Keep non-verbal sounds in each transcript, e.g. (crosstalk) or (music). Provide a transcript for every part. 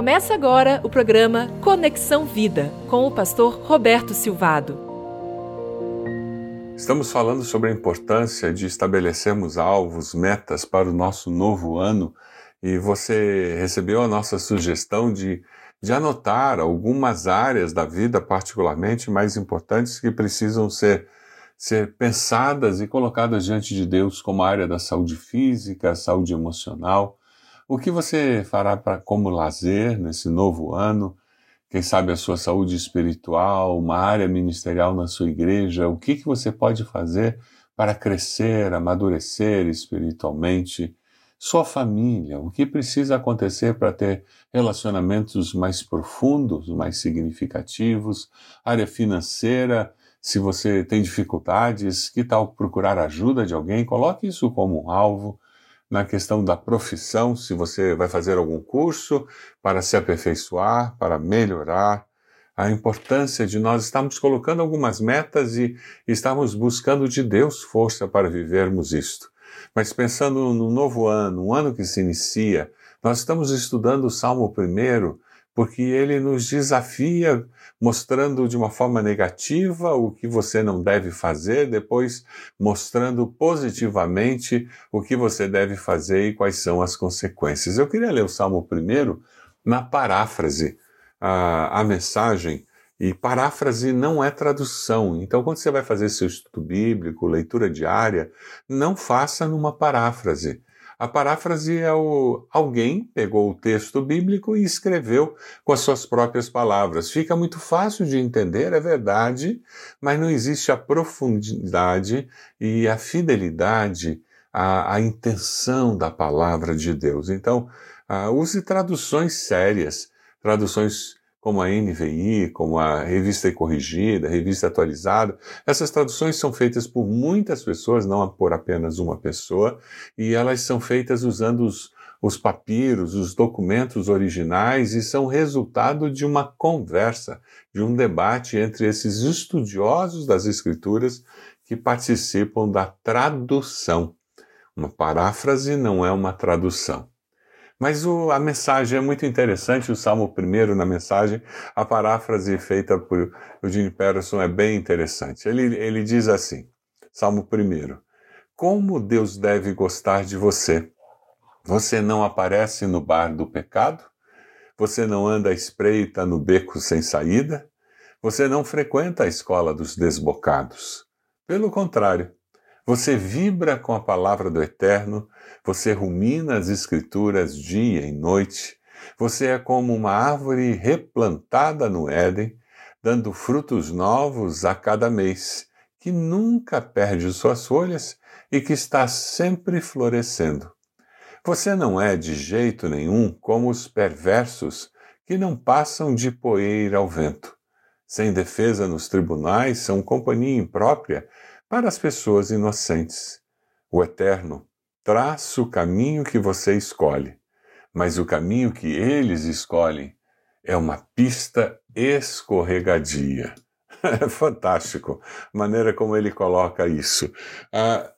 Começa agora o programa Conexão Vida com o pastor Roberto Silvado. Estamos falando sobre a importância de estabelecermos alvos, metas para o nosso novo ano e você recebeu a nossa sugestão de, de anotar algumas áreas da vida, particularmente mais importantes, que precisam ser, ser pensadas e colocadas diante de Deus, como a área da saúde física, saúde emocional o que você fará pra, como lazer nesse novo ano? Quem sabe a sua saúde espiritual, uma área ministerial na sua igreja? O que, que você pode fazer para crescer, amadurecer espiritualmente? Sua família, o que precisa acontecer para ter relacionamentos mais profundos, mais significativos? Área financeira, se você tem dificuldades, que tal procurar ajuda de alguém? Coloque isso como um alvo na questão da profissão, se você vai fazer algum curso para se aperfeiçoar, para melhorar, a importância de nós estarmos colocando algumas metas e estarmos buscando de Deus força para vivermos isto. Mas pensando no novo ano, um ano que se inicia, nós estamos estudando o Salmo 1 porque ele nos desafia mostrando de uma forma negativa o que você não deve fazer, depois mostrando positivamente o que você deve fazer e quais são as consequências. Eu queria ler o Salmo primeiro na paráfrase, a, a mensagem, e paráfrase não é tradução. Então, quando você vai fazer seu estudo bíblico, leitura diária, não faça numa paráfrase. A paráfrase é o alguém pegou o texto bíblico e escreveu com as suas próprias palavras. Fica muito fácil de entender, é verdade, mas não existe a profundidade e a fidelidade à, à intenção da palavra de Deus. Então, uh, use traduções sérias, traduções como a NVI, como a Revista Corrigida, Revista Atualizada. Essas traduções são feitas por muitas pessoas, não por apenas uma pessoa, e elas são feitas usando os, os papiros, os documentos originais e são resultado de uma conversa, de um debate entre esses estudiosos das Escrituras que participam da tradução. Uma paráfrase não é uma tradução. Mas o, a mensagem é muito interessante, o Salmo primeiro na mensagem, a paráfrase feita por Eugene Peterson é bem interessante. Ele, ele diz assim, Salmo primeiro, como Deus deve gostar de você? Você não aparece no bar do pecado? Você não anda à espreita no beco sem saída? Você não frequenta a escola dos desbocados? Pelo contrário, você vibra com a palavra do Eterno, você rumina as Escrituras dia e noite, você é como uma árvore replantada no Éden, dando frutos novos a cada mês, que nunca perde suas folhas e que está sempre florescendo. Você não é de jeito nenhum como os perversos que não passam de poeira ao vento. Sem defesa nos tribunais, são companhia imprópria para as pessoas inocentes. O Eterno traça o caminho que você escolhe, mas o caminho que eles escolhem é uma pista escorregadia. (laughs) É fantástico a maneira como ele coloca isso. Ah,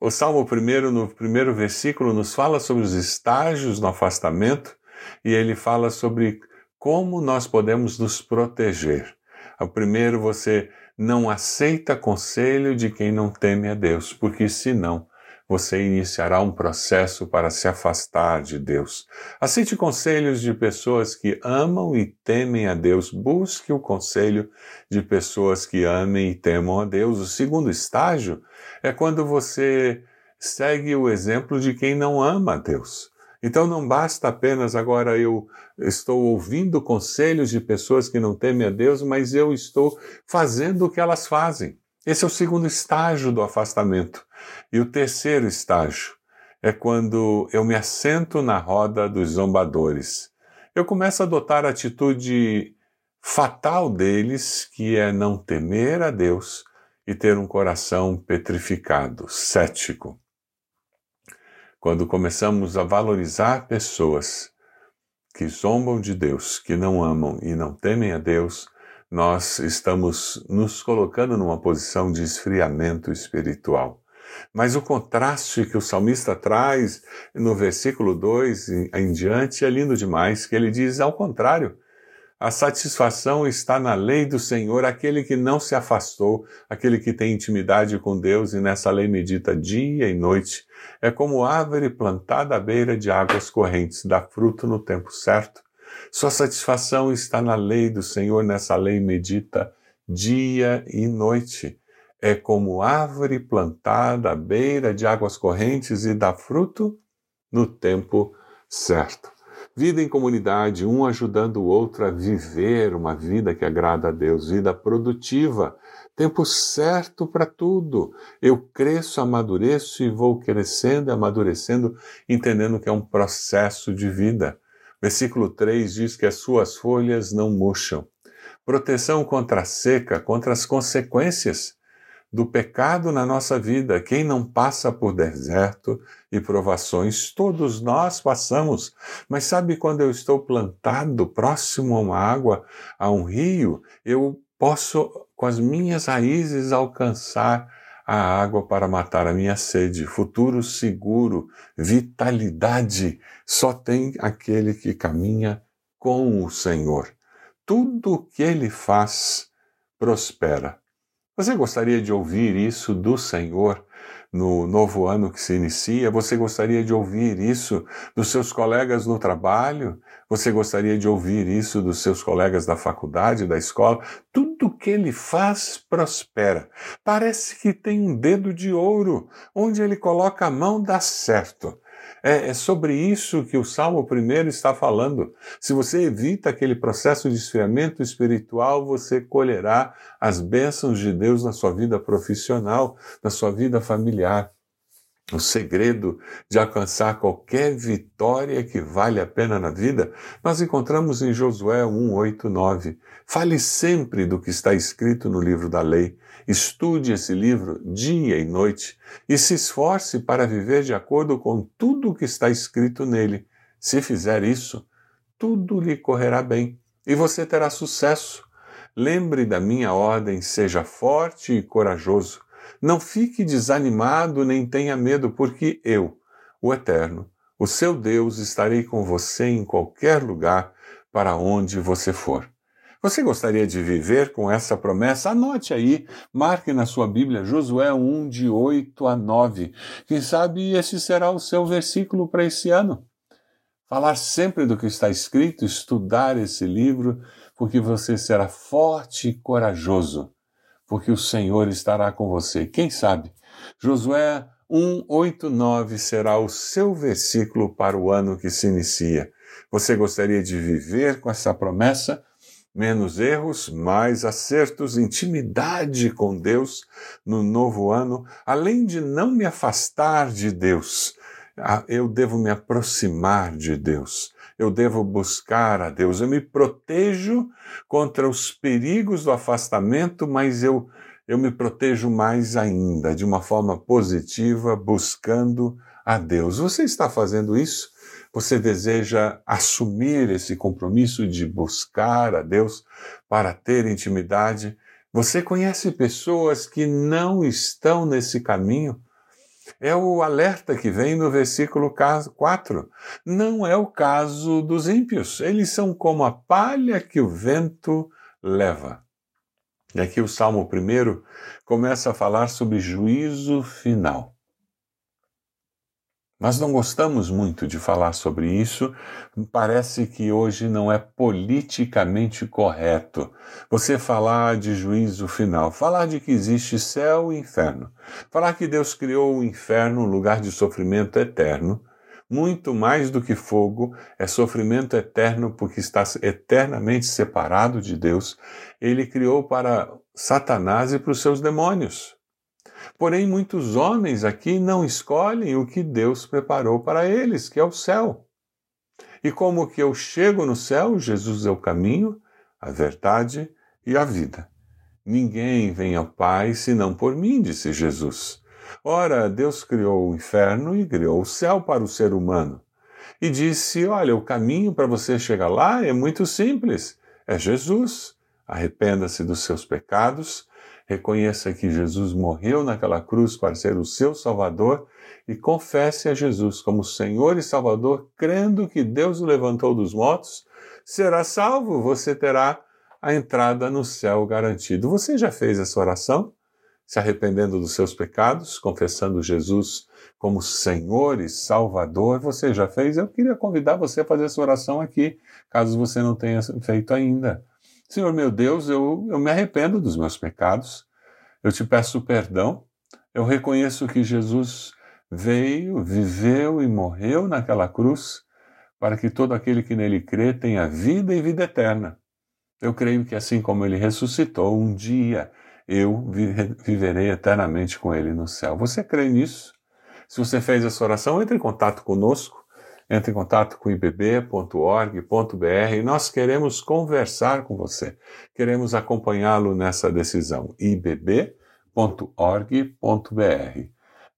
o Salmo 1, no primeiro versículo, nos fala sobre os estágios no afastamento e ele fala sobre como nós podemos nos proteger. O primeiro, você não aceita conselho de quem não teme a Deus, porque senão você iniciará um processo para se afastar de Deus. Aceite conselhos de pessoas que amam e temem a Deus. Busque o conselho de pessoas que amem e temam a Deus. O segundo estágio é quando você segue o exemplo de quem não ama a Deus. Então não basta apenas agora eu estou ouvindo conselhos de pessoas que não temem a Deus, mas eu estou fazendo o que elas fazem. Esse é o segundo estágio do afastamento. E o terceiro estágio é quando eu me assento na roda dos zombadores. Eu começo a adotar a atitude fatal deles, que é não temer a Deus e ter um coração petrificado, cético. Quando começamos a valorizar pessoas que zombam de Deus, que não amam e não temem a Deus, nós estamos nos colocando numa posição de esfriamento espiritual. Mas o contraste que o salmista traz no versículo 2 em diante é lindo demais, que ele diz ao contrário. A satisfação está na lei do Senhor, aquele que não se afastou, aquele que tem intimidade com Deus e nessa lei medita dia e noite. É como árvore plantada à beira de águas correntes, dá fruto no tempo certo. Sua satisfação está na lei do Senhor, nessa lei medita dia e noite. É como árvore plantada à beira de águas correntes e dá fruto no tempo certo. Vida em comunidade, um ajudando o outro a viver uma vida que agrada a Deus, vida produtiva, tempo certo para tudo. Eu cresço, amadureço e vou crescendo e amadurecendo, entendendo que é um processo de vida. Versículo 3 diz que as suas folhas não murcham. Proteção contra a seca, contra as consequências do pecado na nossa vida. Quem não passa por deserto e provações, todos nós passamos. Mas sabe quando eu estou plantado próximo a uma água, a um rio, eu posso, com as minhas raízes, alcançar a água para matar a minha sede. Futuro seguro, vitalidade, só tem aquele que caminha com o Senhor. Tudo o que ele faz prospera. Você gostaria de ouvir isso do Senhor no novo ano que se inicia? Você gostaria de ouvir isso dos seus colegas no trabalho? Você gostaria de ouvir isso dos seus colegas da faculdade, da escola? Tudo que ele faz prospera. Parece que tem um dedo de ouro. Onde ele coloca a mão dá certo. É, é, sobre isso que o Salmo primeiro está falando. Se você evita aquele processo de esfriamento espiritual, você colherá as bênçãos de Deus na sua vida profissional, na sua vida familiar. O segredo de alcançar qualquer vitória que vale a pena na vida, nós encontramos em Josué 1, 8, 9. Fale sempre do que está escrito no livro da lei. Estude esse livro dia e noite e se esforce para viver de acordo com tudo o que está escrito nele. Se fizer isso, tudo lhe correrá bem e você terá sucesso. Lembre da minha ordem, seja forte e corajoso. Não fique desanimado nem tenha medo, porque eu, o Eterno, o seu Deus, estarei com você em qualquer lugar para onde você for. Você gostaria de viver com essa promessa? Anote aí, marque na sua Bíblia Josué 1, de 8 a 9. Quem sabe esse será o seu versículo para esse ano. Falar sempre do que está escrito, estudar esse livro, porque você será forte e corajoso, porque o Senhor estará com você. Quem sabe? Josué 1, 8, 9 será o seu versículo para o ano que se inicia. Você gostaria de viver com essa promessa? Menos erros, mais acertos, intimidade com Deus no novo ano, além de não me afastar de Deus, eu devo me aproximar de Deus. Eu devo buscar a Deus. Eu me protejo contra os perigos do afastamento, mas eu, eu me protejo mais ainda, de uma forma positiva, buscando a Deus. Você está fazendo isso? Você deseja assumir esse compromisso de buscar a Deus para ter intimidade? Você conhece pessoas que não estão nesse caminho? É o alerta que vem no versículo 4. Não é o caso dos ímpios. Eles são como a palha que o vento leva. E aqui o Salmo 1 começa a falar sobre juízo final. Nós não gostamos muito de falar sobre isso, parece que hoje não é politicamente correto você falar de juízo final, falar de que existe céu e inferno, falar que Deus criou o inferno, um lugar de sofrimento eterno, muito mais do que fogo, é sofrimento eterno porque está eternamente separado de Deus. Ele criou para Satanás e para os seus demônios. Porém, muitos homens aqui não escolhem o que Deus preparou para eles, que é o céu. E como que eu chego no céu? Jesus é o caminho, a verdade e a vida. Ninguém vem ao Pai senão por mim, disse Jesus. Ora, Deus criou o inferno e criou o céu para o ser humano. E disse: Olha, o caminho para você chegar lá é muito simples. É Jesus. Arrependa-se dos seus pecados, reconheça que Jesus morreu naquela cruz para ser o seu Salvador e confesse a Jesus como Senhor e Salvador, crendo que Deus o levantou dos mortos, será salvo, você terá a entrada no céu garantido. Você já fez essa oração? Se arrependendo dos seus pecados, confessando Jesus como Senhor e Salvador, você já fez? Eu queria convidar você a fazer essa oração aqui, caso você não tenha feito ainda. Senhor meu Deus, eu, eu me arrependo dos meus pecados, eu te peço perdão, eu reconheço que Jesus veio, viveu e morreu naquela cruz para que todo aquele que nele crê tenha vida e vida eterna. Eu creio que assim como ele ressuscitou, um dia eu viverei eternamente com ele no céu. Você crê nisso? Se você fez essa oração, entre em contato conosco entre em contato com ibb.org.br e nós queremos conversar com você. Queremos acompanhá-lo nessa decisão. ibb.org.br.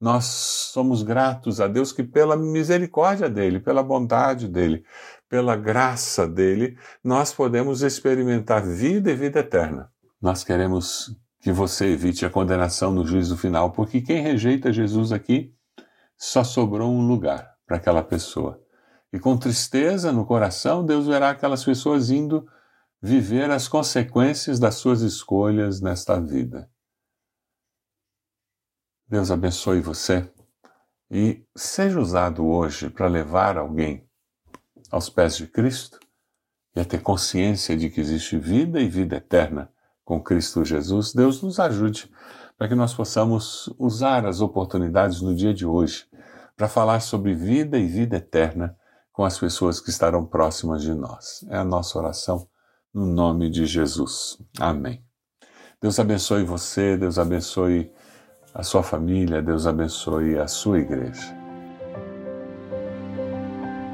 Nós somos gratos a Deus que pela misericórdia dele, pela bondade dele, pela graça dele, nós podemos experimentar vida e vida eterna. Nós queremos que você evite a condenação no juízo final, porque quem rejeita Jesus aqui só sobrou um lugar para aquela pessoa. E com tristeza no coração, Deus verá aquelas pessoas indo viver as consequências das suas escolhas nesta vida. Deus abençoe você e seja usado hoje para levar alguém aos pés de Cristo e a ter consciência de que existe vida e vida eterna com Cristo Jesus. Deus nos ajude para que nós possamos usar as oportunidades no dia de hoje para falar sobre vida e vida eterna com as pessoas que estarão próximas de nós. É a nossa oração no nome de Jesus. Amém. Deus abençoe você, Deus abençoe a sua família, Deus abençoe a sua igreja.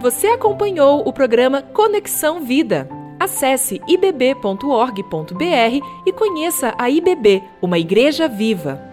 Você acompanhou o programa Conexão Vida. Acesse ibb.org.br e conheça a IBB, uma igreja viva.